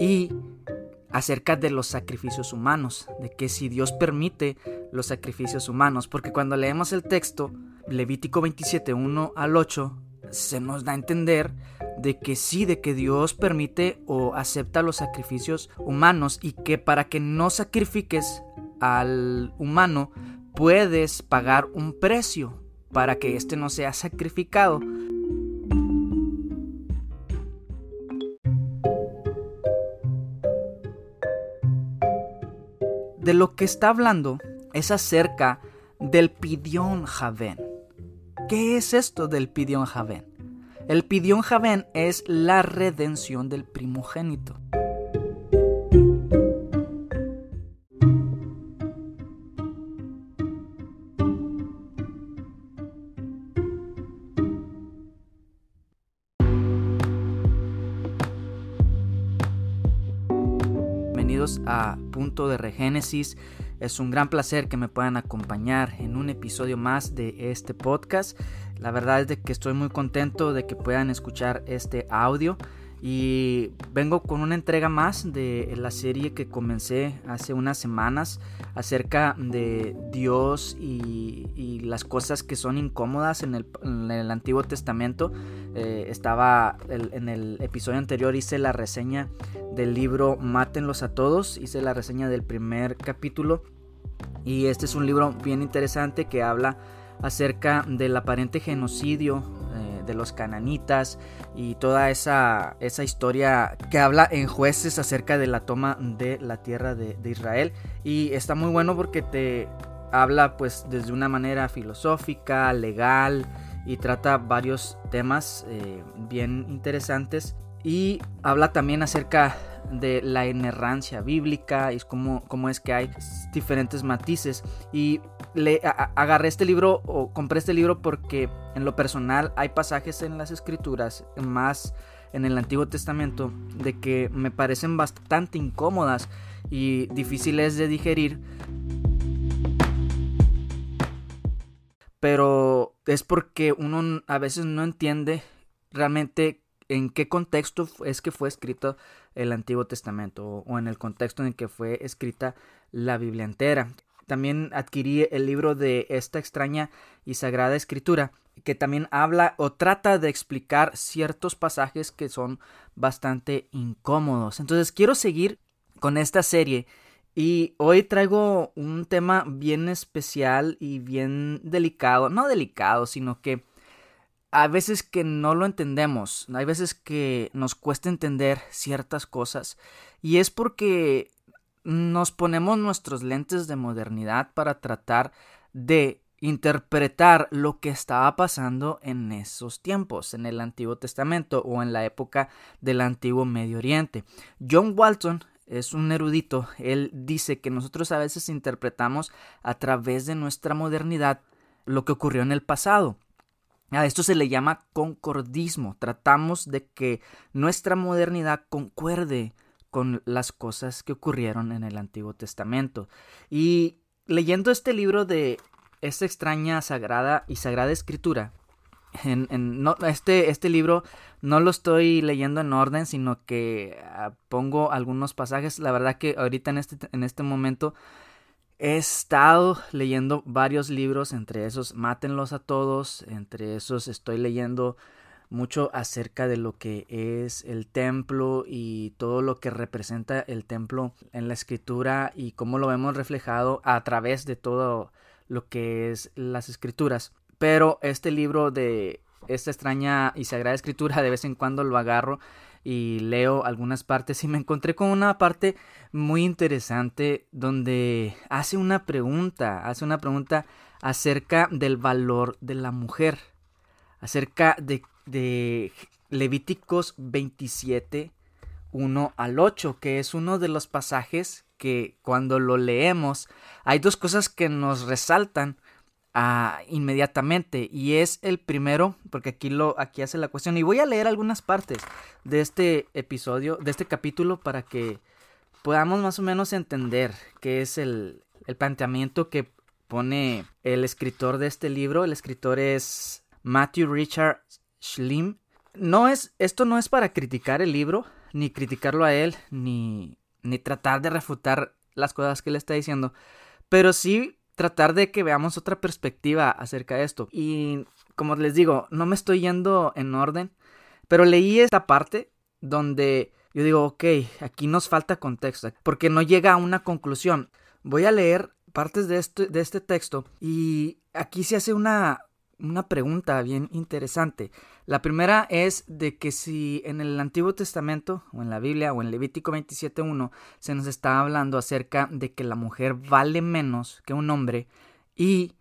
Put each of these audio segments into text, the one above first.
y acerca de los sacrificios humanos, de que si Dios permite los sacrificios humanos, porque cuando leemos el texto, Levítico 27, 1 al 8, se nos da a entender de que sí, de que Dios permite o acepta los sacrificios humanos y que para que no sacrifiques al humano puedes pagar un precio para que éste no sea sacrificado. De lo que está hablando es acerca del pidión Javén. ¿Qué es esto del pidión Javén? El pidión Javén es la redención del primogénito. De Regénesis. Es un gran placer que me puedan acompañar en un episodio más de este podcast. La verdad es de que estoy muy contento de que puedan escuchar este audio y vengo con una entrega más de la serie que comencé hace unas semanas acerca de Dios y, las cosas que son incómodas en el, Antiguo Testamento. Eh, estaba en el episodio anterior hice la reseña del libro Mátenlos a todos, hice la reseña del primer capítulo y este es un libro bien interesante que habla acerca del aparente genocidio de los cananitas y toda esa, esa historia que habla en jueces acerca de la toma de la tierra de, Israel. Y está muy bueno porque te habla pues desde una manera filosófica, legal y trata varios temas eh, bien interesantes. Y habla también acerca de la inerrancia bíblica y cómo, cómo es que hay diferentes matices. Y le agarré este libro o compré este libro porque en lo personal hay pasajes en las escrituras, más en el Antiguo Testamento, de que me parecen bastante incómodas y difíciles de digerir. Pero es porque uno a veces no entiende realmente en qué contexto es que fue escrito el Antiguo Testamento o en el contexto en que fue escrita la Biblia entera. También adquirí el libro de esta extraña y sagrada escritura que también habla o trata de explicar ciertos pasajes que son bastante incómodos. Entonces quiero seguir con esta serie y hoy traigo un tema bien especial y bien delicado, no delicado, sino que hay veces que no lo entendemos, hay veces que nos cuesta entender ciertas cosas y es porque nos ponemos nuestros lentes de modernidad para tratar de interpretar lo que estaba pasando en esos tiempos, en el Antiguo Testamento o en la época del Antiguo Medio Oriente. John Walton es un erudito, él dice que nosotros a veces interpretamos a través de nuestra modernidad lo que ocurrió en el pasado. A esto se le llama concordismo. Tratamos de que nuestra modernidad concuerde con las cosas que ocurrieron en el Antiguo Testamento. Y leyendo este libro de esta extraña sagrada y sagrada escritura, en, no, este, este libro no lo estoy leyendo en orden, sino que ah, pongo algunos pasajes. La verdad que ahorita en este, en este momento He estado leyendo varios libros, entre esos Mátenlos a todos, entre esos estoy leyendo mucho acerca de lo que es el templo y todo lo que representa el templo en la escritura y cómo lo vemos reflejado a través de todo lo que es las escrituras. Pero este libro de esta extraña y sagrada escritura de vez en cuando lo agarro y leo algunas partes y me encontré con una parte muy interesante donde hace una pregunta, hace una pregunta acerca del valor de la mujer, acerca de, de Levíticos 27, 1 al 8, que es uno de los pasajes que cuando lo leemos hay dos cosas que nos resaltan inmediatamente y es el primero porque aquí lo aquí hace la cuestión y voy a leer algunas partes de este episodio de este capítulo para que podamos más o menos entender qué es el, el planteamiento que pone el escritor de este libro. El escritor es Matthew Richard Schlim no es esto no es para criticar el libro ni criticarlo a él, ni, ni tratar de refutar las cosas que él está diciendo, pero sí tratar de que veamos otra perspectiva acerca de esto. Y como les digo, no me estoy yendo en orden, pero leí esta parte donde yo digo, ok, aquí nos falta contexto, porque no llega a una conclusión. Voy a leer partes de este, de este texto y aquí se hace una, una pregunta bien interesante. La primera es de que si en el Antiguo Testamento o en la Biblia o en Levítico 27.1 se nos está hablando acerca de que la mujer vale menos que un hombre y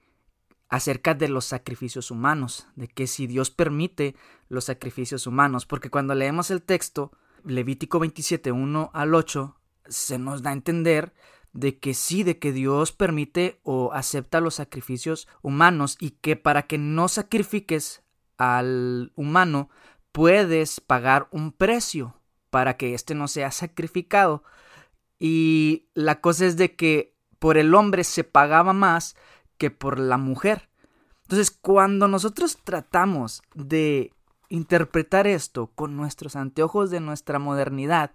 acerca de los sacrificios humanos, de que si Dios permite los sacrificios humanos, porque cuando leemos el texto, Levítico 27.1 al 8, se nos da a entender de que sí, de que Dios permite o acepta los sacrificios humanos y que para que no sacrifiques al humano puedes pagar un precio para que éste no sea sacrificado. Y la cosa es de que por el hombre se pagaba más que por la mujer. Entonces, cuando nosotros tratamos de interpretar esto con nuestros anteojos de nuestra modernidad,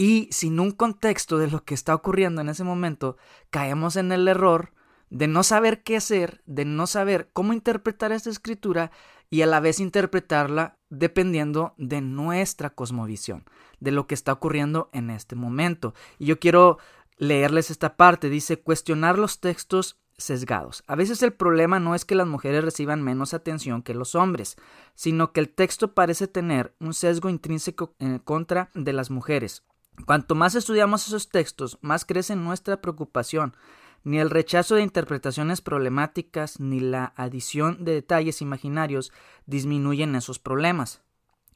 y sin un contexto de lo que está ocurriendo en ese momento, caemos en el error de no saber qué hacer, de no saber cómo interpretar esta escritura y a la vez interpretarla dependiendo de nuestra cosmovisión, de lo que está ocurriendo en este momento. Y yo quiero leerles esta parte, dice cuestionar los textos sesgados. A veces el problema no es que las mujeres reciban menos atención que los hombres, sino que el texto parece tener un sesgo intrínseco en contra de las mujeres. Cuanto más estudiamos esos textos, más crece nuestra preocupación. Ni el rechazo de interpretaciones problemáticas ni la adición de detalles imaginarios disminuyen esos problemas.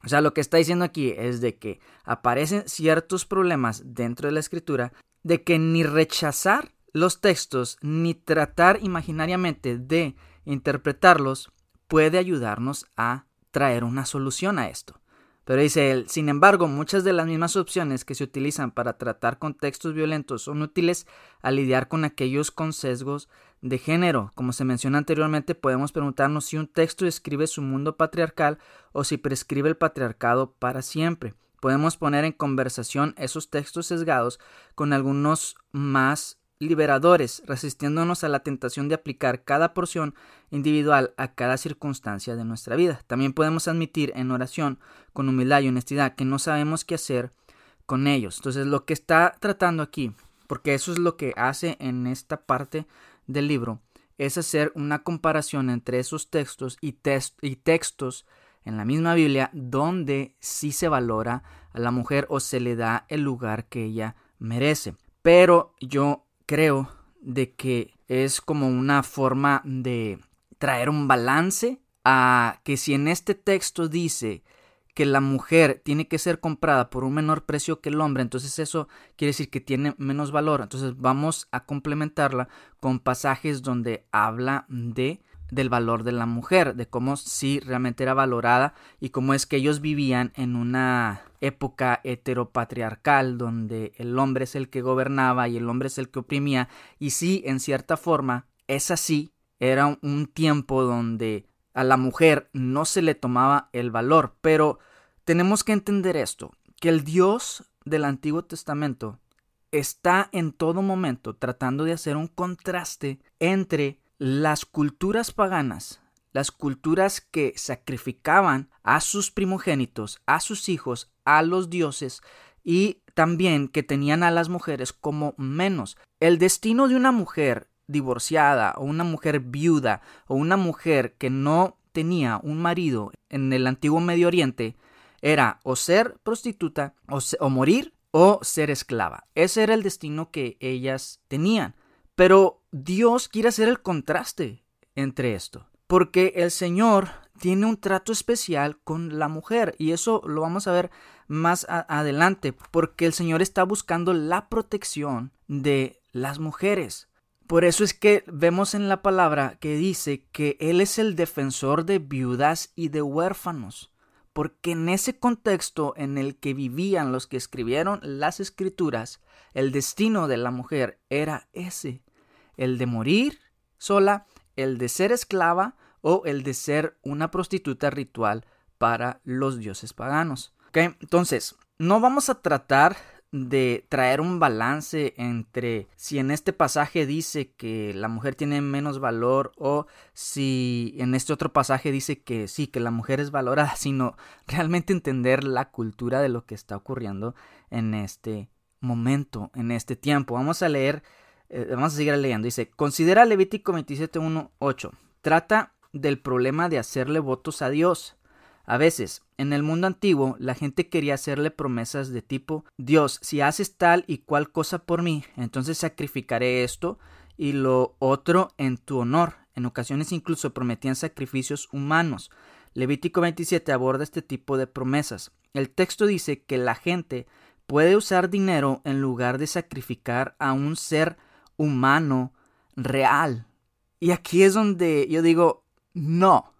O sea, lo que está diciendo aquí es de que aparecen ciertos problemas dentro de la escritura, de que ni rechazar los textos ni tratar imaginariamente de interpretarlos puede ayudarnos a traer una solución a esto. Pero dice él, sin embargo, muchas de las mismas opciones que se utilizan para tratar contextos violentos son útiles a lidiar con aquellos con sesgos de género. Como se menciona anteriormente, podemos preguntarnos si un texto describe su mundo patriarcal o si prescribe el patriarcado para siempre. Podemos poner en conversación esos textos sesgados con algunos más liberadores, resistiéndonos a la tentación de aplicar cada porción individual a cada circunstancia de nuestra vida. También podemos admitir en oración, con humildad y honestidad, que no sabemos qué hacer con ellos. Entonces, lo que está tratando aquí, porque eso es lo que hace en esta parte del libro, es hacer una comparación entre esos textos y, textos en la misma Biblia donde sí se valora a la mujer o se le da el lugar que ella merece. Pero yo creo de que es como una forma de traer un balance a que si en este texto dice que la mujer tiene que ser comprada por un menor precio que el hombre, entonces eso quiere decir que tiene menos valor. Entonces vamos a complementarla con pasajes donde habla de del valor de la mujer, de cómo sí realmente era valorada y cómo es que ellos vivían en una época heteropatriarcal donde el hombre es el que gobernaba y el hombre es el que oprimía. Y sí, en cierta forma, es así, era un tiempo donde a la mujer no se le tomaba el valor, pero tenemos que entender esto, que el Dios del Antiguo Testamento está en todo momento tratando de hacer un contraste entre las culturas paganas, las culturas que sacrificaban a sus primogénitos, a sus hijos, a los dioses y también que tenían a las mujeres como menos. El destino de una mujer divorciada o una mujer viuda o una mujer que no tenía un marido en el antiguo Medio Oriente era o ser prostituta o, morir o ser esclava. Ese era el destino que ellas tenían. Pero Dios quiere hacer el contraste entre esto, porque el Señor tiene un trato especial con la mujer y eso lo vamos a ver más adelante, porque el Señor está buscando la protección de las mujeres. Por eso es que vemos en la palabra que dice que Él es el defensor de viudas y de huérfanos, porque en ese contexto en el que vivían los que escribieron las escrituras, el destino de la mujer era ese, el de morir sola, el de ser esclava o el de ser una prostituta ritual para los dioses paganos. Entonces, no vamos a tratar de traer un balance entre si en este pasaje dice que la mujer tiene menos valor o si en este otro pasaje dice que sí, que la mujer es valorada, sino realmente entender la cultura de lo que está ocurriendo en este momento, en este tiempo. Vamos a leer, eh, vamos a seguir leyendo. Dice, considera Levítico 27.1.8. Trata del problema de hacerle votos a Dios. A veces, en el mundo antiguo, la gente quería hacerle promesas de tipo Dios, si haces tal y cual cosa por mí, entonces sacrificaré esto y lo otro en tu honor. En ocasiones incluso prometían sacrificios humanos. Levítico 27 aborda este tipo de promesas. El texto dice que la gente puede usar dinero en lugar de sacrificar a un ser humano real. Y aquí es donde yo digo, no,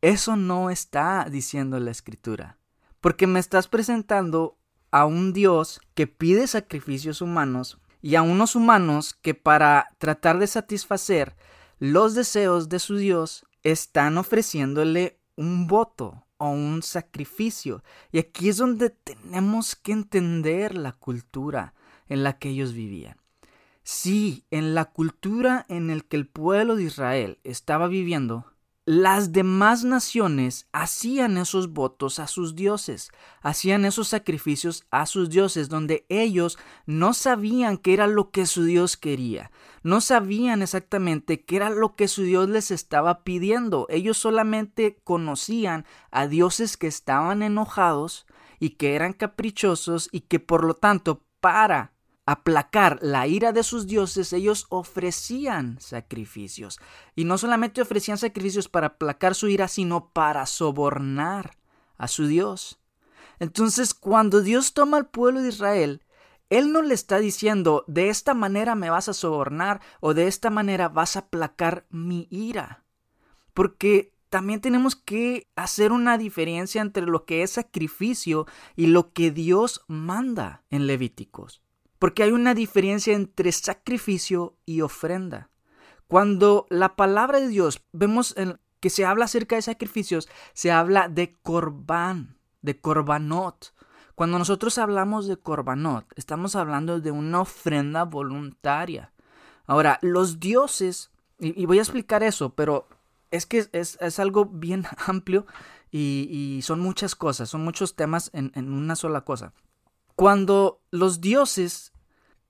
eso no está diciendo la escritura, porque me estás presentando a un Dios que pide sacrificios humanos y a unos humanos que para tratar de satisfacer los deseos de su Dios están ofreciéndole un voto o un sacrificio. Y aquí es donde tenemos que entender la cultura en la que ellos vivían. Sí, en la cultura en la que el pueblo de Israel estaba viviendo, las demás naciones hacían esos votos a sus dioses, hacían esos sacrificios a sus dioses, donde ellos no sabían qué era lo que su Dios quería, no sabían exactamente qué era lo que su Dios les estaba pidiendo, ellos solamente conocían a dioses que estaban enojados y que eran caprichosos y que por lo tanto para aplacar la ira de sus dioses, ellos ofrecían sacrificios. Y no solamente ofrecían sacrificios para aplacar su ira, sino para sobornar a su Dios. Entonces, cuando Dios toma al pueblo de Israel, Él no le está diciendo, de esta manera me vas a sobornar o de esta manera vas a aplacar mi ira. Porque también tenemos que hacer una diferencia entre lo que es sacrificio y lo que Dios manda en Levíticos. Porque hay una diferencia entre sacrificio y ofrenda. Cuando la palabra de Dios vemos que se habla acerca de sacrificios, se habla de corbán, de corbanot. Cuando nosotros hablamos de corbanot, estamos hablando de una ofrenda voluntaria. Ahora, los dioses, y, voy a explicar eso, pero es que es, algo bien amplio y, son muchas cosas, son muchos temas en una sola cosa. Cuando los dioses,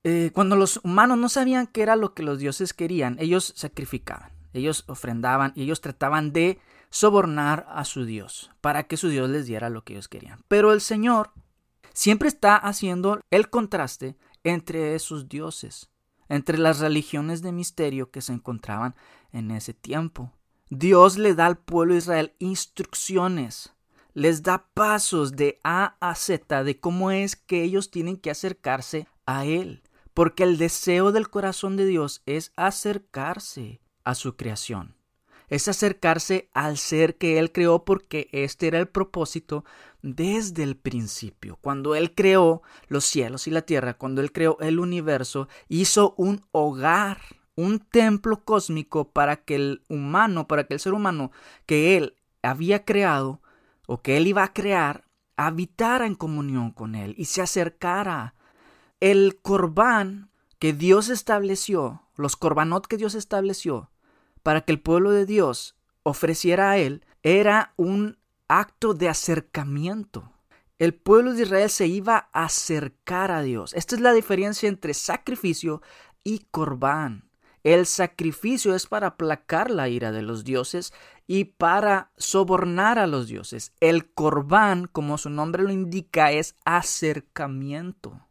eh, cuando los humanos no sabían qué era lo que los dioses querían, ellos sacrificaban, ellos ofrendaban y ellos trataban de sobornar a su Dios para que su Dios les diera lo que ellos querían. Pero el Señor siempre está haciendo el contraste entre esos dioses, entre las religiones de misterio que se encontraban en ese tiempo. Dios le da al pueblo de Israel instrucciones les da pasos de A a Z de cómo es que ellos tienen que acercarse a Él. Porque el deseo del corazón de Dios es acercarse a su creación. Es acercarse al ser que Él creó porque este era el propósito desde el principio. Cuando Él creó los cielos y la tierra, cuando Él creó el universo, hizo un hogar, un templo cósmico para que el humano, para que el ser humano que Él había creado, o que él iba a crear habitara en comunión con él y se acercara. El corbán que Dios estableció, los corbanot que Dios estableció para que el pueblo de Dios ofreciera a él, era un acto de acercamiento. El pueblo de Israel se iba a acercar a Dios. Esta es la diferencia entre sacrificio y corbán. El sacrificio es para aplacar la ira de los dioses y para sobornar a los dioses. El corbán, como su nombre lo indica, es acercamiento.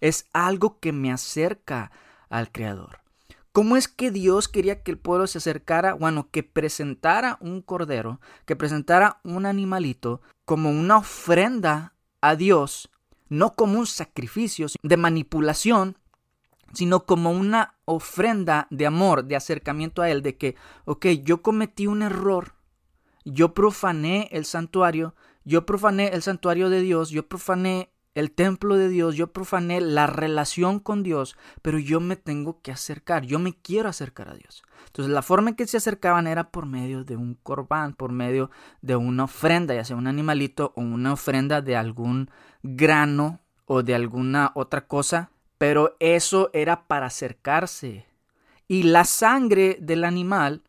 Es algo que me acerca al Creador. ¿Cómo es que Dios quería que el pueblo se acercara? Bueno, que presentara un cordero, que presentara un animalito como una ofrenda a Dios, no como un sacrificio de manipulación, sino como una ofrenda de amor, de acercamiento a Él, de que, ok, yo cometí un error, yo profané el santuario, yo profané el santuario de Dios, yo profané el templo de Dios, yo profané la relación con Dios, pero yo me tengo que acercar, yo me quiero acercar a Dios. Entonces la forma en que se acercaban era por medio de un corbán, por medio de una ofrenda, ya sea un animalito o una ofrenda de algún grano o de alguna otra cosa, pero eso era para acercarse. Y la sangre del animal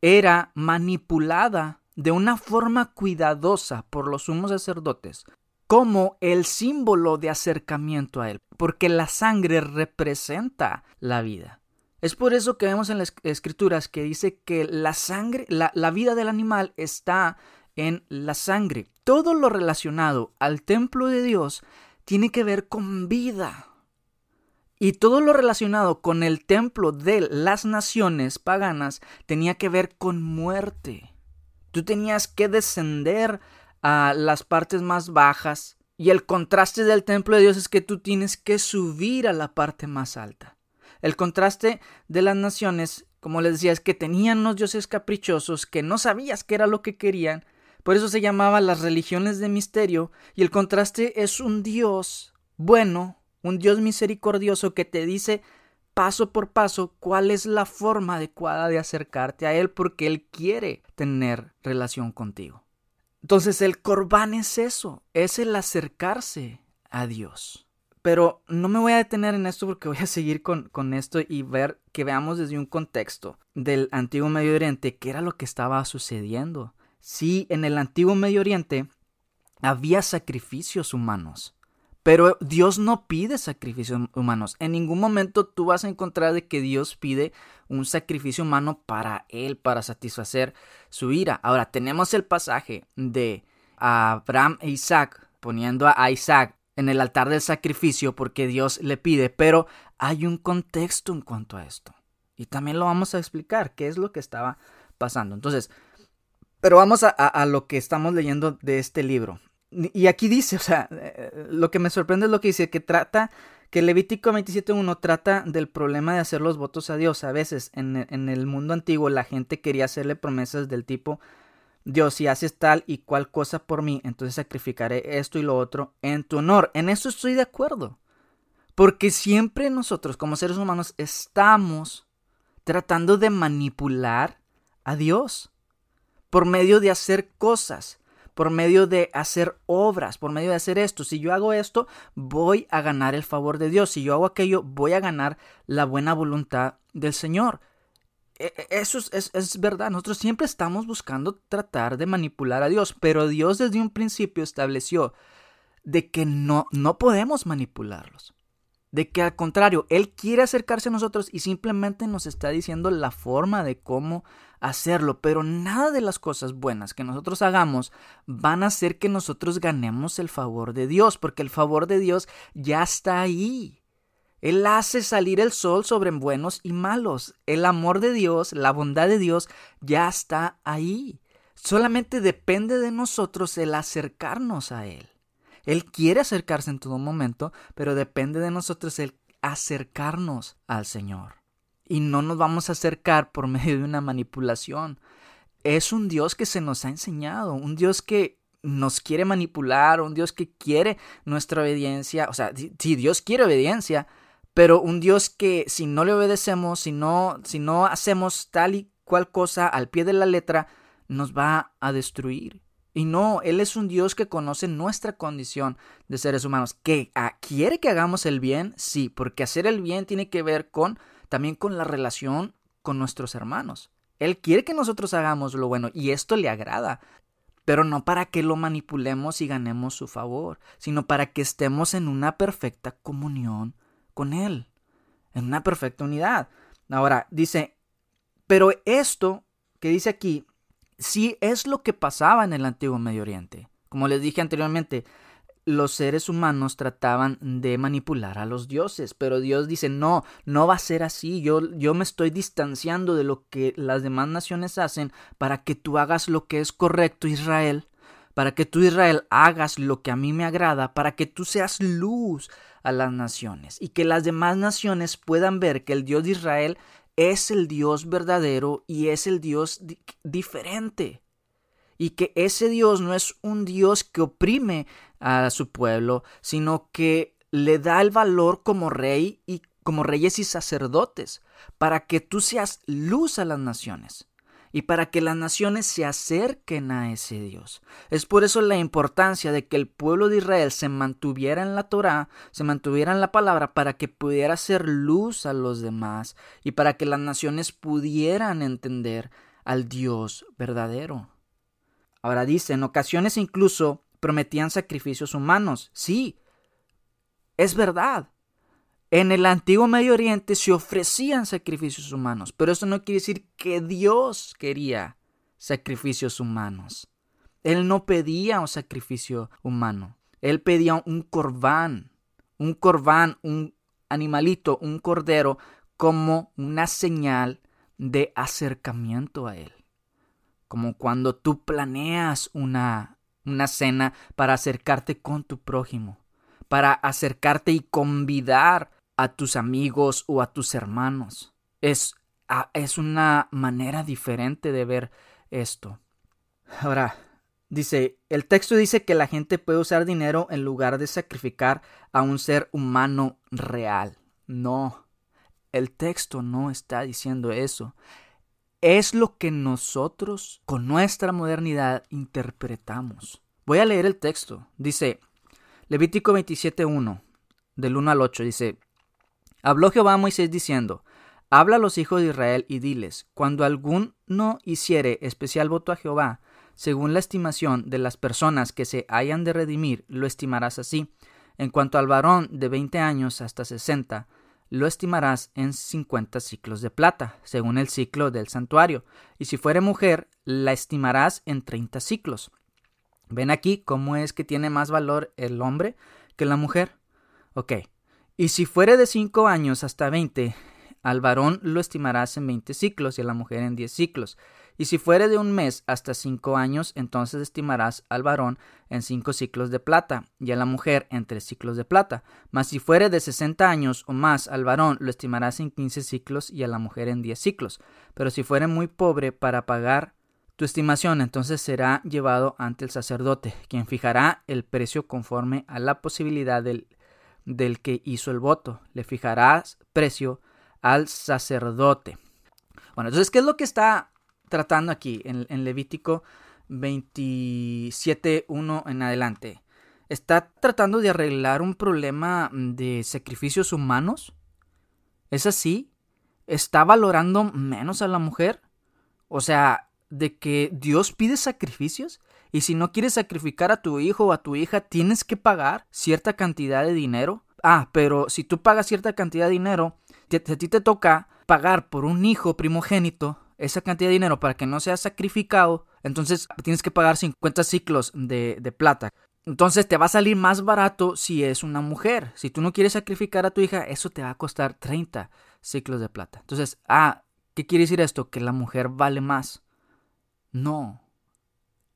era manipulada de una forma cuidadosa por los sumos sacerdotes como el símbolo de acercamiento a Él, porque la sangre representa la vida. Es por eso que vemos en las escrituras que dice que la sangre, la, la vida del animal está en la sangre. Todo lo relacionado al templo de Dios tiene que ver con vida. Y todo lo relacionado con el templo de las naciones paganas tenía que ver con muerte. Tú tenías que descender a las partes más bajas. Y el contraste del templo de Dios es que tú tienes que subir a la parte más alta. El contraste de las naciones, como les decía, es que tenían unos dioses caprichosos que no sabías qué era lo que querían. Por eso se llamaba las religiones de misterio. Y el contraste es un Dios bueno, un Dios misericordioso que te dice paso por paso cuál es la forma adecuada de acercarte a Él porque Él quiere tener relación contigo. Entonces el corbán es eso, es el acercarse a Dios. Pero no me voy a detener en esto porque voy a seguir con, con, esto y ver que veamos desde un contexto del antiguo Medio Oriente qué era lo que estaba sucediendo. Sí, en el antiguo Medio Oriente había sacrificios humanos. Pero Dios no pide sacrificios humanos. En ningún momento tú vas a encontrar de que Dios pide un sacrificio humano para Él, para satisfacer su ira. Ahora, tenemos el pasaje de Abraham e Isaac poniendo a Isaac en el altar del sacrificio porque Dios le pide, pero hay un contexto en cuanto a esto. Y también lo vamos a explicar, qué es lo que estaba pasando. Entonces, pero vamos a, a lo que estamos leyendo de este libro. Y aquí dice, o sea, eh, lo que me sorprende es lo que dice, que trata, que Levítico 27.1 trata del problema de hacer los votos a Dios. A veces en, en, el mundo antiguo la gente quería hacerle promesas del tipo, Dios, si haces tal y cual cosa por mí, entonces sacrificaré esto y lo otro en tu honor. En eso estoy de acuerdo. Porque siempre nosotros como seres humanos estamos tratando de manipular a Dios por medio de hacer cosas por medio de hacer obras, por medio de hacer esto. Si yo hago esto, voy a ganar el favor de Dios. Si yo hago aquello, voy a ganar la buena voluntad del Señor. E, e, eso es, es, verdad, nosotros siempre estamos buscando tratar de manipular a Dios, pero Dios desde un principio estableció de que no, no podemos manipularlos de que al contrario, Él quiere acercarse a nosotros y simplemente nos está diciendo la forma de cómo hacerlo, pero nada de las cosas buenas que nosotros hagamos van a hacer que nosotros ganemos el favor de Dios, porque el favor de Dios ya está ahí. Él hace salir el sol sobre buenos y malos. El amor de Dios, la bondad de Dios ya está ahí. Solamente depende de nosotros el acercarnos a Él. Él quiere acercarse en todo momento, pero depende de nosotros el acercarnos al Señor. Y no nos vamos a acercar por medio de una manipulación. Es un Dios que se nos ha enseñado, un Dios que nos quiere manipular, un Dios que quiere nuestra obediencia. O sea, si Dios quiere obediencia, pero un Dios que si no le obedecemos, si no, si no hacemos tal y cual cosa al pie de la letra, nos va a destruir. Y no, Él es un Dios que conoce nuestra condición de seres humanos. ¿Que ah, quiere que hagamos el bien? Sí, porque hacer el bien tiene que ver con también con la relación con nuestros hermanos. Él quiere que nosotros hagamos lo bueno y esto le agrada, pero no para que lo manipulemos y ganemos su favor, sino para que estemos en una perfecta comunión con Él, en una perfecta unidad. Ahora, dice, pero esto que dice aquí sí es lo que pasaba en el antiguo Medio Oriente. Como les dije anteriormente, los seres humanos trataban de manipular a los dioses, pero Dios dice, no, no va a ser así, yo, yo me estoy distanciando de lo que las demás naciones hacen para que tú hagas lo que es correcto, Israel, para que tú, Israel, hagas lo que a mí me agrada, para que tú seas luz a las naciones y que las demás naciones puedan ver que el Dios de Israel es el Dios verdadero y es el Dios diferente. y que ese Dios no es un Dios que oprime a su pueblo, sino que le da el valor como rey y como reyes y sacerdotes, para que tú seas luz a las naciones y para que las naciones se acerquen a ese Dios. Es por eso la importancia de que el pueblo de Israel se mantuviera en la Torá, se mantuviera en la palabra para que pudiera ser luz a los demás y para que las naciones pudieran entender al Dios verdadero. Ahora dice, en ocasiones incluso prometían sacrificios humanos. Sí, es verdad. En el antiguo Medio Oriente se ofrecían sacrificios humanos, pero eso no quiere decir que Dios quería sacrificios humanos. Él no pedía un sacrificio humano, él pedía un corbán, un corbán, un animalito, un cordero, como una señal de acercamiento a él. Como cuando tú planeas una, una cena para acercarte con tu prójimo, para acercarte y convidar a tus amigos o a tus hermanos. Es, es una manera diferente de ver esto. Ahora, dice, el texto dice que la gente puede usar dinero en lugar de sacrificar a un ser humano real. No, el texto no está diciendo eso. Es lo que nosotros, con nuestra modernidad, interpretamos. Voy a leer el texto. Dice, Levítico 27.1, del 1 al 8, dice, Habló Jehová a Moisés diciendo, Habla a los hijos de Israel y diles, cuando alguno hiciere especial voto a Jehová, según la estimación de las personas que se hayan de redimir, lo estimarás así. En cuanto al varón de veinte años hasta sesenta, lo estimarás en cincuenta ciclos de plata, según el ciclo del santuario, y si fuere mujer, la estimarás en treinta ciclos. Ven aquí cómo es que tiene más valor el hombre que la mujer. Ok, y si fuere de cinco años hasta veinte, al varón lo estimarás en veinte ciclos y a la mujer en diez ciclos. Y si fuere de un mes hasta cinco años, entonces estimarás al varón en cinco ciclos de plata y a la mujer en tres ciclos de plata. Mas si fuere de sesenta años o más, al varón lo estimarás en quince ciclos y a la mujer en diez ciclos. Pero si fuere muy pobre para pagar tu estimación, entonces será llevado ante el sacerdote, quien fijará el precio conforme a la posibilidad del del que hizo el voto. Le fijarás precio al sacerdote. Bueno, entonces, ¿qué es lo que está tratando aquí en, en Levítico 27.1 en adelante? ¿Está tratando de arreglar un problema de sacrificios humanos? ¿Es así? ¿Está valorando menos a la mujer? O sea, de que Dios pide sacrificios y si no quieres sacrificar a tu hijo o a tu hija, tienes que pagar cierta cantidad de dinero. Ah, pero si tú pagas cierta cantidad de dinero, a ti te toca pagar por un hijo primogénito esa cantidad de dinero para que no sea sacrificado, entonces tienes que pagar 50 ciclos de, de plata. Entonces te va a salir más barato si es una mujer. Si tú no quieres sacrificar a tu hija, eso te va a costar 30 ciclos de plata. Entonces, ah, ¿qué quiere decir esto? Que la mujer vale más. No,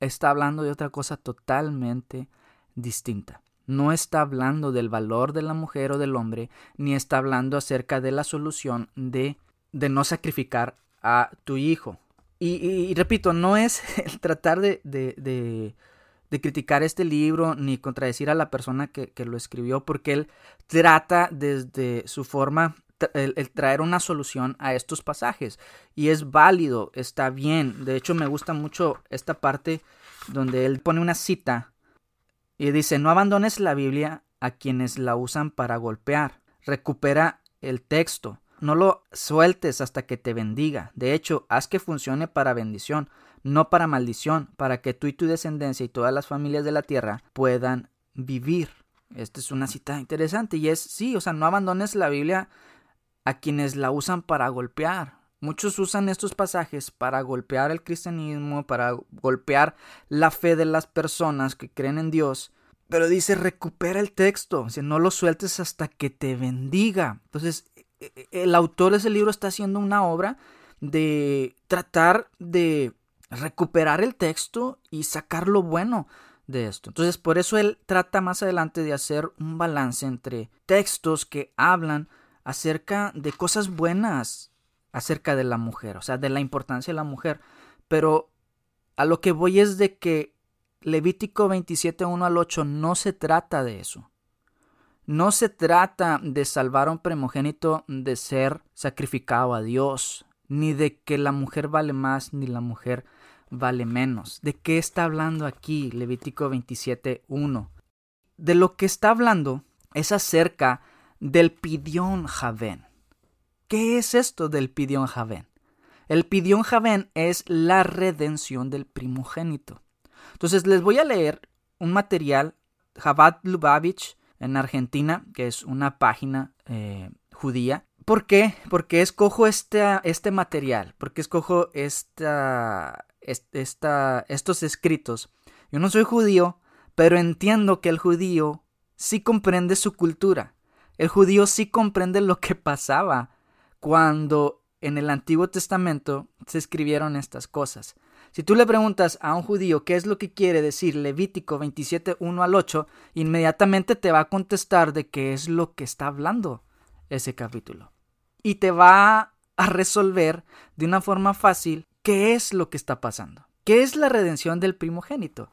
está hablando de otra cosa totalmente distinta. No está hablando del valor de la mujer o del hombre, ni está hablando acerca de la solución de, de no sacrificar a tu hijo. Y, repito, no es el tratar de, de, de, criticar este libro ni contradecir a la persona que, que lo escribió, porque él trata desde su forma el, traer una solución a estos pasajes. Y es válido, está bien. De hecho, me gusta mucho esta parte donde él pone una cita y dice, no abandones la Biblia a quienes la usan para golpear. Recupera el texto. No lo sueltes hasta que te bendiga. De hecho, haz que funcione para bendición, no para maldición, para que tú y tu descendencia y todas las familias de la tierra puedan vivir. Esta es una cita interesante y es, sí, o sea, no abandones la Biblia a quienes la usan para golpear. Muchos usan estos pasajes para golpear el cristianismo, para golpear la fe de las personas que creen en Dios. Pero dice, recupera el texto, si no lo sueltes hasta que te bendiga. Entonces, e, e, el autor de ese libro está haciendo una obra de tratar de recuperar el texto y sacar lo bueno de esto. Entonces, por eso él trata más adelante de hacer un balance entre textos que hablan acerca de cosas buenas acerca de la mujer, o sea, de la importancia de la mujer, pero A lo que voy es de que Levítico 27, 1 al 8 no se trata de eso. No se trata de salvar a un primogénito de ser sacrificado a Dios, ni de que la mujer vale más ni la mujer vale menos. ¿De qué está hablando aquí Levítico 27, 1? De lo que está hablando es acerca del pidión Javén. ¿Qué es esto del pidión Javén? El pidión Javén es la redención del primogénito. Entonces les voy a leer un material, Javad Lubavitch, en Argentina, que es una página eh, judía. ¿Por qué? Porque escojo este, material, porque escojo esta, esta, estos escritos. Yo no soy judío, pero entiendo que el judío sí comprende su cultura. El judío sí comprende lo que pasaba cuando en el Antiguo Testamento se escribieron estas cosas. Si tú le preguntas a un judío qué es lo que quiere decir Levítico 27, 1 al 8, inmediatamente te va a contestar de qué es lo que está hablando ese capítulo. Y te va a resolver de una forma fácil qué es lo que está pasando. ¿Qué es la redención del primogénito?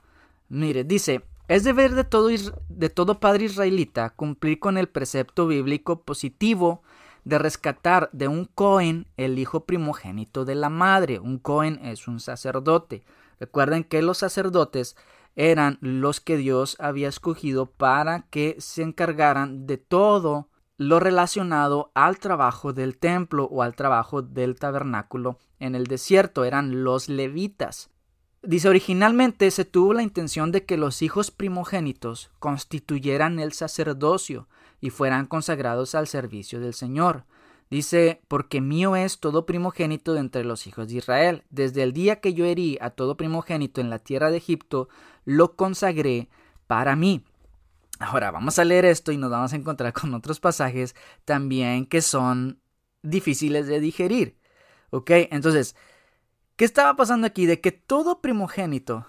Mire, dice, es deber de todo, de todo padre israelita cumplir con el precepto bíblico positivo de rescatar de un Cohen el hijo primogénito de la madre. Un Cohen es un sacerdote. Recuerden que los sacerdotes eran los que Dios había escogido para que se encargaran de todo lo relacionado al trabajo del templo o al trabajo del tabernáculo en el desierto. Eran los levitas. Dice, originalmente se tuvo la intención de que los hijos primogénitos constituyeran el sacerdocio y fueran consagrados al servicio del Señor. Dice, porque mío es todo primogénito de entre los hijos de Israel. Desde el día que yo herí a todo primogénito en la tierra de Egipto, lo consagré para mí. Ahora vamos a leer esto y nos vamos a encontrar con otros pasajes también que son difíciles de digerir. ¿Ok? Entonces, ¿qué estaba pasando aquí? De que todo primogénito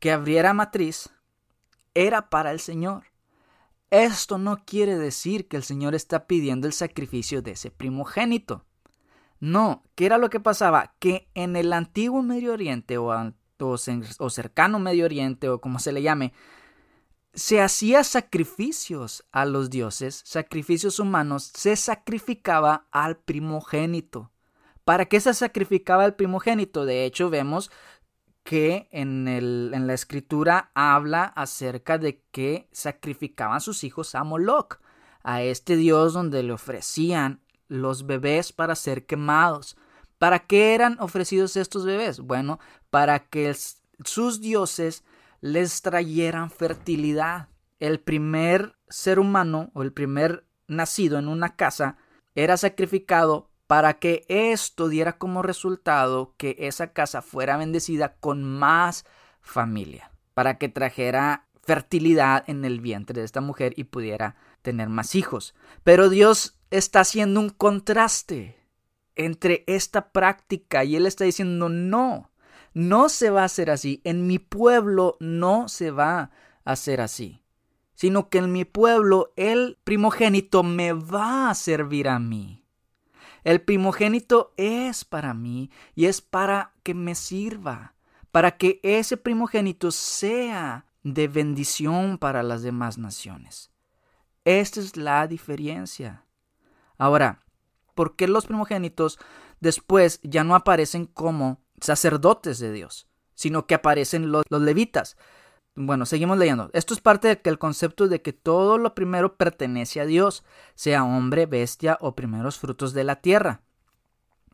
que abriera matriz era para el Señor. Esto no quiere decir que el Señor está pidiendo el sacrificio de ese primogénito. No, ¿qué era lo que pasaba? Que en el antiguo Medio Oriente o, o cercano Medio Oriente o como se le llame, se hacía sacrificios a los dioses, sacrificios humanos, se sacrificaba al primogénito. ¿Para qué se sacrificaba al primogénito? De hecho, vemos que en, el, en la escritura habla acerca de que sacrificaban sus hijos a Moloch, a este dios donde le ofrecían los bebés para ser quemados. ¿Para qué eran ofrecidos estos bebés? Bueno, para que sus dioses les trayeran fertilidad. El primer ser humano o el primer nacido en una casa era sacrificado para que esto diera como resultado que esa casa fuera bendecida con más familia, para que trajera fertilidad en el vientre de esta mujer y pudiera tener más hijos. Pero Dios está haciendo un contraste entre esta práctica y Él está diciendo, no, no se va a hacer así, en mi pueblo no se va a hacer así, sino que en mi pueblo el primogénito me va a servir a mí. El primogénito es para mí y es para que me sirva, para que ese primogénito sea de bendición para las demás naciones. Esta es la diferencia. Ahora, ¿por qué los primogénitos después ya no aparecen como sacerdotes de Dios, sino que aparecen los, los levitas? Bueno, seguimos leyendo. Esto es parte del concepto de que todo lo primero pertenece a Dios, sea hombre, bestia o primeros frutos de la tierra.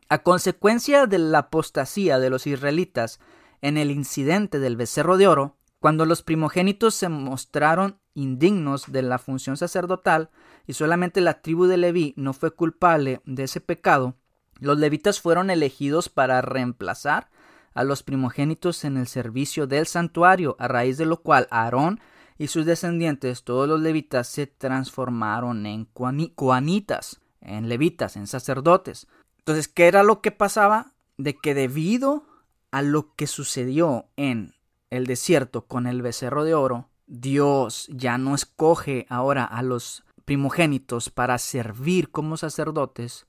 A consecuencia de la apostasía de los israelitas en el incidente del becerro de oro, cuando los primogénitos se mostraron indignos de la función sacerdotal y solamente la tribu de Leví no fue culpable de ese pecado, los levitas fueron elegidos para reemplazar a los primogénitos en el servicio del santuario, a raíz de lo cual Aarón y sus descendientes, todos los levitas, se transformaron en coanitas, en levitas, en sacerdotes. Entonces, ¿qué era lo que pasaba? De que debido a lo que sucedió en el desierto con el becerro de oro, Dios ya no escoge ahora a los primogénitos para servir como sacerdotes,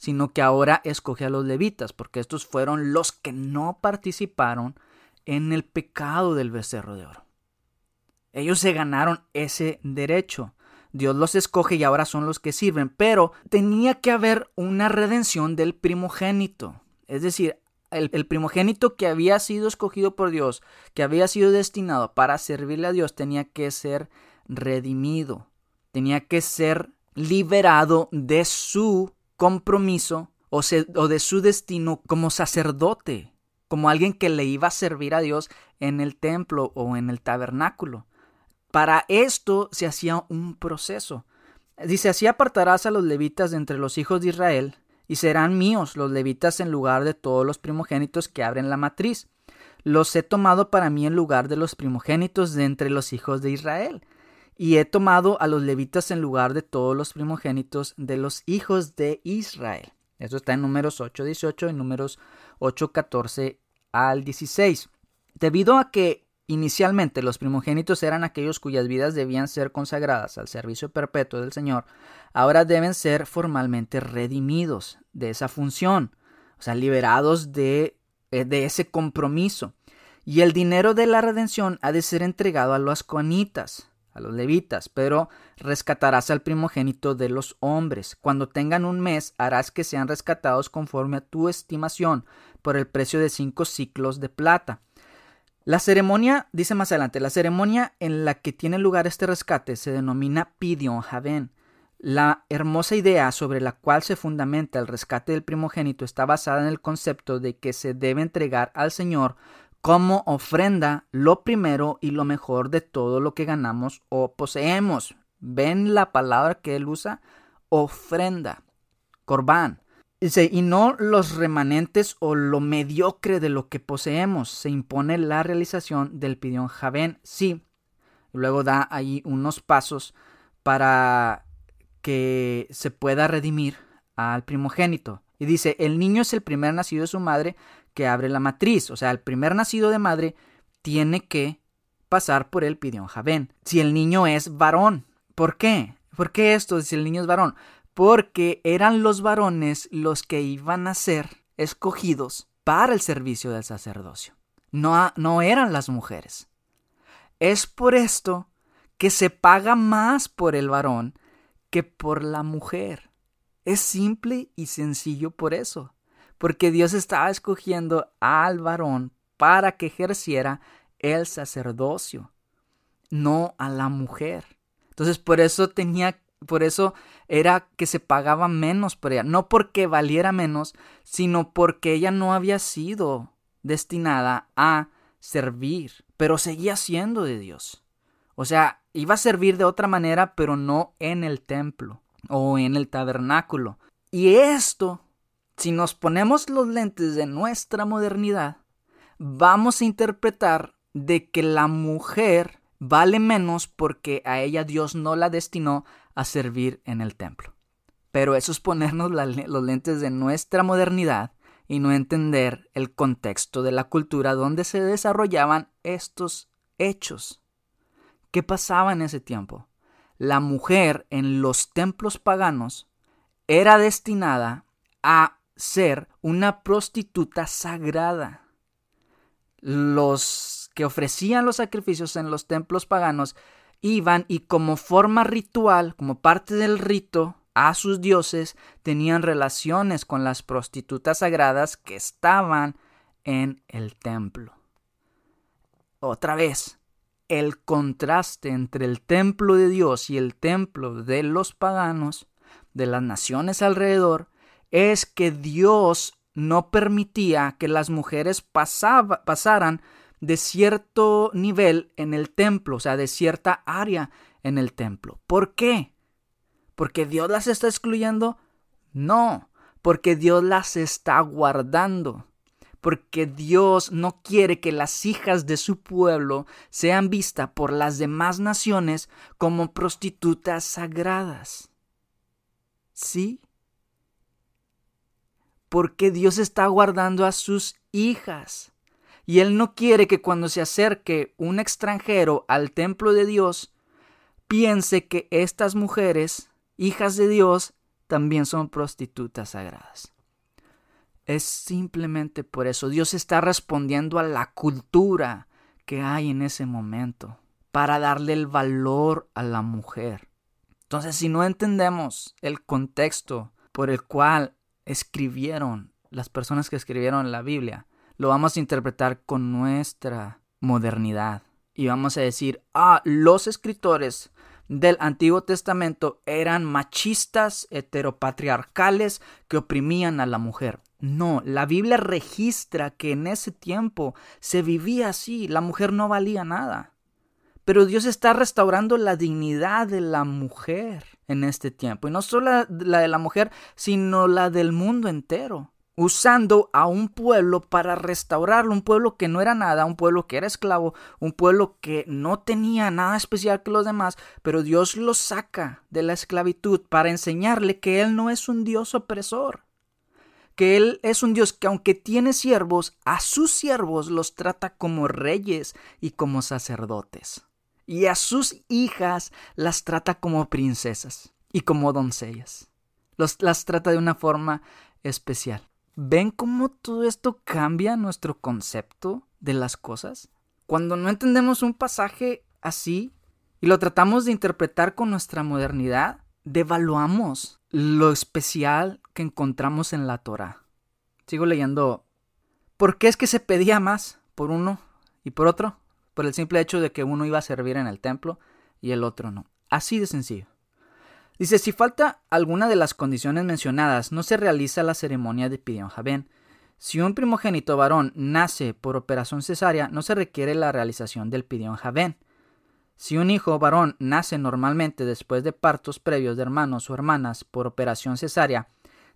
sino que ahora escoge a los levitas, porque estos fueron los que no participaron en el pecado del becerro de oro. Ellos se ganaron ese derecho. Dios los escoge y ahora son los que sirven, pero tenía que haber una redención del primogénito. Es decir, el, primogénito que había sido escogido por Dios, que había sido destinado para servirle a Dios, tenía que ser redimido, tenía que ser liberado de su compromiso o, de su destino como sacerdote, como alguien que le iba a servir a Dios en el templo o en el tabernáculo. Para esto se hacía un proceso. Dice, así apartarás a los levitas de entre los hijos de Israel, y serán míos los levitas en lugar de todos los primogénitos que abren la matriz. Los he tomado para mí en lugar de los primogénitos de entre los hijos de Israel. Y he tomado a los levitas en lugar de todos los primogénitos de los hijos de Israel. Eso está en números 8, 18 y números 8, 14 al 16. Debido a que Inicialmente los primogénitos eran aquellos cuyas vidas debían ser consagradas al servicio perpetuo del Señor, ahora deben ser formalmente redimidos de esa función, o sea, liberados de, eh, de ese compromiso. Y el dinero de la redención ha de ser entregado a los coanitas, los levitas, pero rescatarás al primogénito de los hombres. Cuando tengan un mes, harás que sean rescatados conforme a tu estimación, por el precio de cinco ciclos de plata. La ceremonia, dice más adelante, la ceremonia en la que tiene lugar este rescate se denomina Pidion Javen. La hermosa idea sobre la cual se fundamenta el rescate del primogénito está basada en el concepto de que se debe entregar al Señor como ofrenda lo primero y lo mejor de todo lo que ganamos o poseemos. ¿Ven la palabra que él usa? Ofrenda. Corbán. Dice, y no los remanentes o lo mediocre de lo que poseemos. Se impone la realización del pidión Javén. Sí. Luego da ahí unos pasos para que se pueda redimir al primogénito. Y dice, el niño es el primer nacido de su madre que abre la matriz. O sea, el primer nacido de madre tiene que pasar por el pidión Javén. Si el niño es varón. ¿Por qué? ¿Por qué esto si el niño es varón? porque eran los varones los que iban a ser escogidos para el servicio del sacerdocio. No, no eran las mujeres. Es por esto que se paga más por el varón que por la mujer. Es simple y sencillo por eso, porque Dios estaba escogiendo al varón para que ejerciera el sacerdocio, no a la mujer. Entonces por eso tenía por eso era que se pagaba menos por ella, no porque valiera menos, sino porque ella no había sido destinada a servir, pero seguía siendo de Dios. O sea, iba a servir de otra manera, pero no en el templo o en el tabernáculo. Y esto, si nos ponemos los lentes de nuestra modernidad, vamos a interpretar de que la mujer vale menos porque a ella Dios no la destinó a servir en el templo. Pero eso es ponernos los lentes de nuestra modernidad y no entender el contexto de la cultura donde se desarrollaban estos hechos. ¿Qué pasaba en ese tiempo? La mujer en los templos paganos era destinada a ser una prostituta sagrada. Los que ofrecían los sacrificios en los templos paganos iban y como forma ritual, como parte del rito, a sus dioses tenían relaciones con las prostitutas sagradas que estaban en el templo. Otra vez, el contraste entre el templo de Dios y el templo de los paganos, de las naciones alrededor, es que Dios no permitía que las mujeres pasaran de cierto nivel en el templo, o sea, de cierta área en el templo. ¿Por qué? ¿Porque Dios las está excluyendo? No, porque Dios las está guardando. Porque Dios no quiere que las hijas de su pueblo sean vistas por las demás naciones como prostitutas sagradas. ¿Sí? Porque Dios está guardando a sus hijas. Y Él no quiere que cuando se acerque un extranjero al templo de Dios, piense que estas mujeres, hijas de Dios, también son prostitutas sagradas. es simplemente por eso. Dios está respondiendo a la cultura que hay en ese momento para darle el valor a la mujer. Entonces, si no entendemos el contexto por el cual escribieron las personas que escribieron la Biblia, lo vamos a interpretar con nuestra modernidad. Y vamos a decir, ah, los escritores del Antiguo Testamento eran machistas, heteropatriarcales, que oprimían a la mujer. No, la Biblia registra que en ese tiempo se vivía así, la mujer no valía nada. Pero Dios está restaurando la dignidad de la mujer en este tiempo. Y no solo la, de la mujer, sino la del mundo entero. Usando a un pueblo para restaurarlo, un pueblo que no era nada, un pueblo que era esclavo, un pueblo que no tenía nada especial que los demás, pero Dios lo saca de la esclavitud para enseñarle que Él no es un Dios opresor que Él es un Dios que aunque tiene siervos, a sus siervos los trata como reyes y como sacerdotes y a sus hijas las trata como princesas y como doncellas. Las trata de una forma especial. ¿Ven cómo todo esto cambia nuestro concepto de las cosas? Cuando no entendemos un pasaje así y lo tratamos de interpretar con nuestra modernidad, devaluamos lo especial que encontramos en la Torah. Sigo leyendo. ¿Por qué es que se pedía más por uno y por otro? Por el simple hecho de que uno iba a servir en el templo y el otro no. Así de sencillo. Dice, si falta alguna de las condiciones mencionadas, no se realiza la ceremonia de Pidión Javén. Si un primogénito varón nace por operación cesárea, no se requiere la realización del Pidión Javén. Si un hijo varón nace normalmente después de partos previos de hermanos o hermanas por operación cesárea,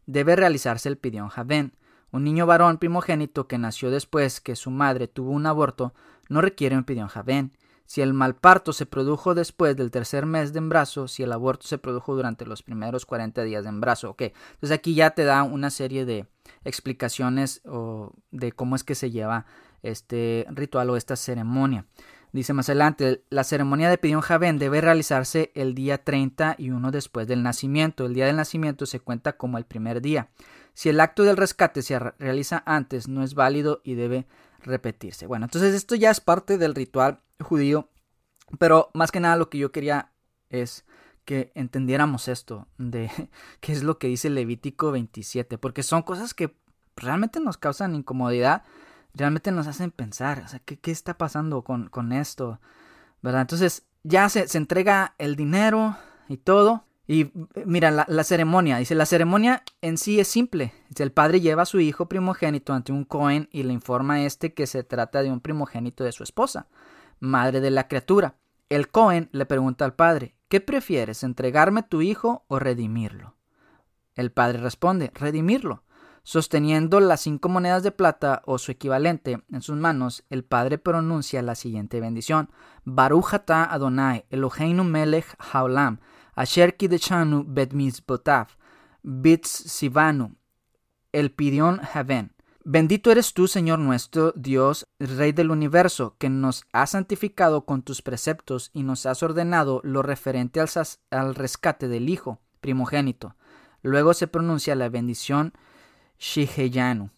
debe realizarse el Pidión Javén. Un niño varón primogénito que nació después que su madre tuvo un aborto no requiere un pidión javén. Si el malparto se produjo después del tercer mes de embarazo, si el aborto se produjo durante los primeros 40 días de embarazo. Ok, entonces aquí ya te da una serie de explicaciones de cómo es que se lleva este ritual o esta ceremonia. Dice más adelante, la ceremonia de Pidión Javén debe realizarse el día 31 después del nacimiento. El día del nacimiento se cuenta como el primer día. Si el acto del rescate se realiza antes, no es válido y debe repetirse. Bueno, entonces esto ya es parte del ritual judío, pero más que nada lo que yo quería es que entendiéramos esto de qué es lo que dice Levítico 27, porque son cosas que realmente nos causan incomodidad, realmente nos hacen pensar, o sea, ¿qué, qué está pasando con, con, esto? ¿Verdad? Entonces ya se, se entrega el dinero y todo, y mira, la, ceremonia, dice, la ceremonia en sí es simple. Dice, el padre lleva a su hijo primogénito ante un Cohen y le informa a este que se trata de un primogénito de su esposa, madre de la criatura. El Cohen le pregunta al padre, ¿qué prefieres, entregarme tu hijo o redimirlo? El padre responde, redimirlo. Sosteniendo las cinco monedas de plata o su equivalente en sus manos, el padre pronuncia la siguiente bendición: Baruch Adonai, Eloheinu melech haolam, Asher Kideshanu Bet Mizbotav, Bits Sivanu, El Pidión Javen. Bendito eres tú, Señor nuestro, Dios, Rey del universo, que nos has santificado con tus preceptos y nos has ordenado lo referente al, al rescate del Hijo primogénito. Luego se pronuncia la bendición Shiheyanu.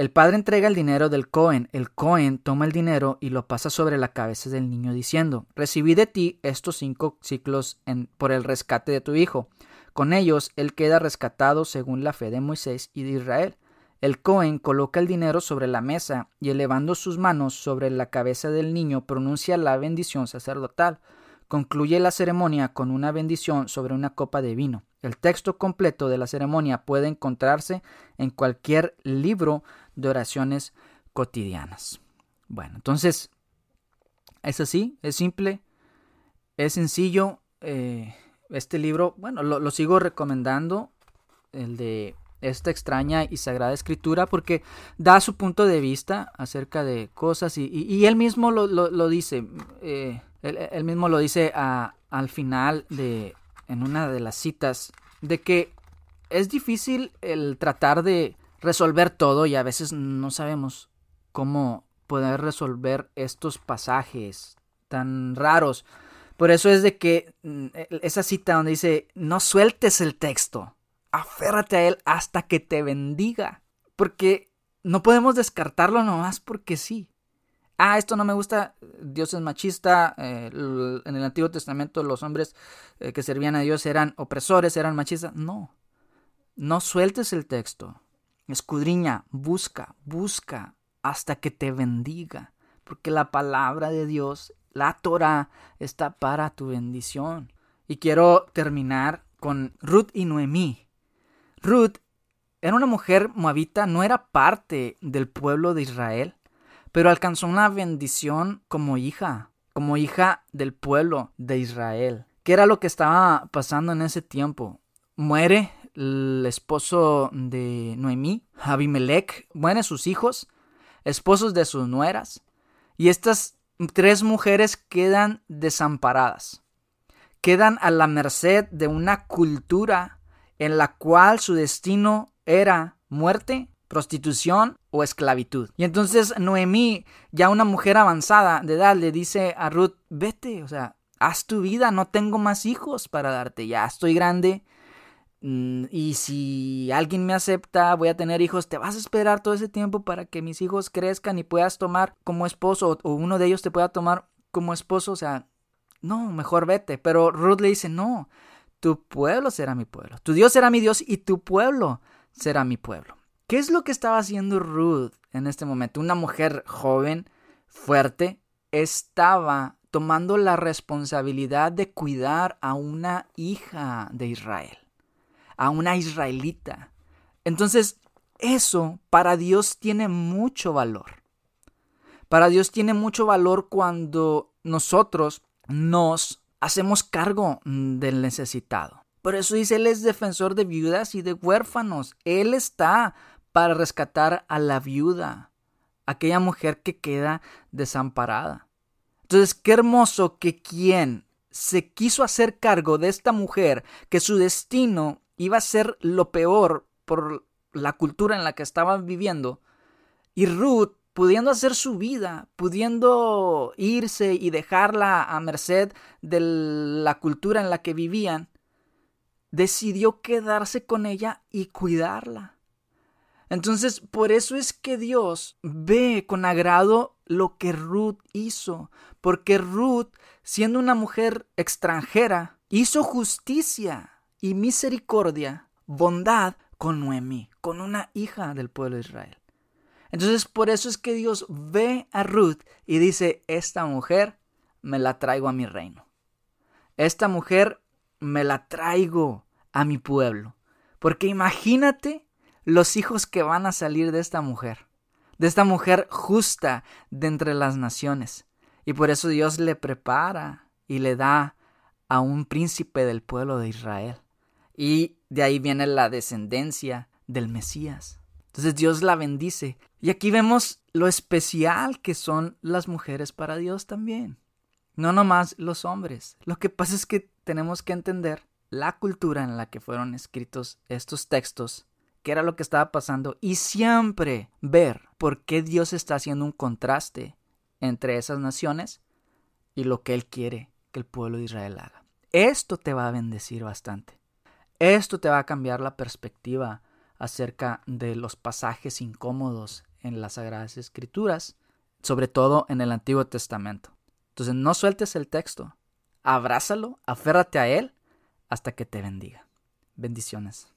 El padre entrega el dinero del Cohen. El Cohen toma el dinero y lo pasa sobre la cabeza del niño diciendo, recibí de ti estos cinco ciclos por el rescate de tu hijo. Con ellos él queda rescatado según la fe de Moisés y de Israel. El Cohen coloca el dinero sobre la mesa y elevando sus manos sobre la cabeza del niño pronuncia la bendición sacerdotal. Concluye la ceremonia con una bendición sobre una copa de vino. El texto completo de la ceremonia puede encontrarse en cualquier libro de oraciones cotidianas. Bueno, entonces, es así, es simple, es sencillo. Eh, este libro, bueno, lo, sigo recomendando, el de esta extraña y sagrada escritura, porque da su punto de vista acerca de cosas y, él mismo lo, dice, él, mismo lo dice al final de, en una de las citas, de que es difícil el tratar de resolver todo y a veces no sabemos cómo poder resolver estos pasajes tan raros. Por eso es de que mm, esa cita donde dice, no sueltes el texto, aférrate a él hasta que te bendiga. Porque no podemos descartarlo nomás porque sí. Ah, esto no me gusta, Dios es machista, eh, en el Antiguo Testamento los hombres eh, que servían a Dios eran opresores, eran machistas. No, no sueltes el texto. Escudriña, busca, busca hasta que te bendiga. Porque la palabra de Dios, la Torah, está para tu bendición. Y quiero terminar con Ruth y Noemí. Ruth era una mujer moabita, no era parte del pueblo de Israel, pero alcanzó una bendición como hija, como hija del pueblo de Israel. ¿Qué era lo que estaba pasando en ese tiempo? Muere el esposo de Noemí, Abimelech, mueren sus hijos, esposos de sus nueras, y estas tres mujeres quedan desamparadas, quedan a la merced de una cultura en la cual su destino era muerte, prostitución o esclavitud. Y entonces Noemí, ya una mujer avanzada de edad, le dice a Ruth, vete, o sea, haz tu vida, no tengo más hijos para darte, ya estoy grande. Mm, y si alguien me acepta, voy a tener hijos, te vas a esperar todo ese tiempo para que mis hijos crezcan y puedas tomar como esposo o uno de ellos te pueda tomar como esposo, o sea, no, mejor vete. Pero Ruth le dice, no, tu pueblo será mi pueblo, tu Dios será mi Dios y tu pueblo será mi pueblo. ¿Qué es lo que estaba haciendo Ruth en este momento? Una mujer joven, fuerte, estaba tomando la responsabilidad de cuidar a una hija de Israel, a una israelita. Entonces, eso para Dios tiene mucho valor. Para Dios tiene mucho valor cuando nosotros nos hacemos cargo del necesitado. Por eso dice, Él es defensor de viudas y de huérfanos. Él está para rescatar a la viuda, aquella mujer que queda desamparada. Entonces, qué hermoso que quien se quiso hacer cargo de esta mujer, que su destino iba a ser lo peor por la cultura en la que estaban viviendo, y Ruth pudiendo hacer su vida, pudiendo irse y dejarla a merced de la cultura en la que vivían, decidió quedarse con ella y cuidarla. Entonces, por eso es que Dios ve con agrado lo que Ruth hizo, porque Ruth, siendo una mujer extranjera, hizo justicia y misericordia, bondad con Noemí, con una hija del pueblo de Israel. Entonces, por eso es que Dios ve a Ruth y dice, esta mujer me la traigo a mi reino. Esta mujer me la traigo a mi pueblo. Porque imagínate los hijos que van a salir de esta mujer, de esta mujer justa de entre las naciones. Y por eso Dios le prepara y le da a un príncipe del pueblo de Israel. Y de ahí viene la descendencia del Mesías. Entonces Dios la bendice. Y aquí vemos lo especial que son las mujeres para Dios también. No nomás los hombres. Lo que pasa es que tenemos que entender la cultura en la que fueron escritos estos textos, qué era lo que estaba pasando y siempre ver por qué Dios está haciendo un contraste entre esas naciones y lo que Él quiere que el pueblo de Israel haga. Esto te va a bendecir bastante. Esto te va a cambiar la perspectiva acerca de los pasajes incómodos en las Sagradas Escrituras, sobre todo en el Antiguo Testamento. Entonces no sueltes el texto, abrázalo, aférrate a él hasta que te bendiga. Bendiciones.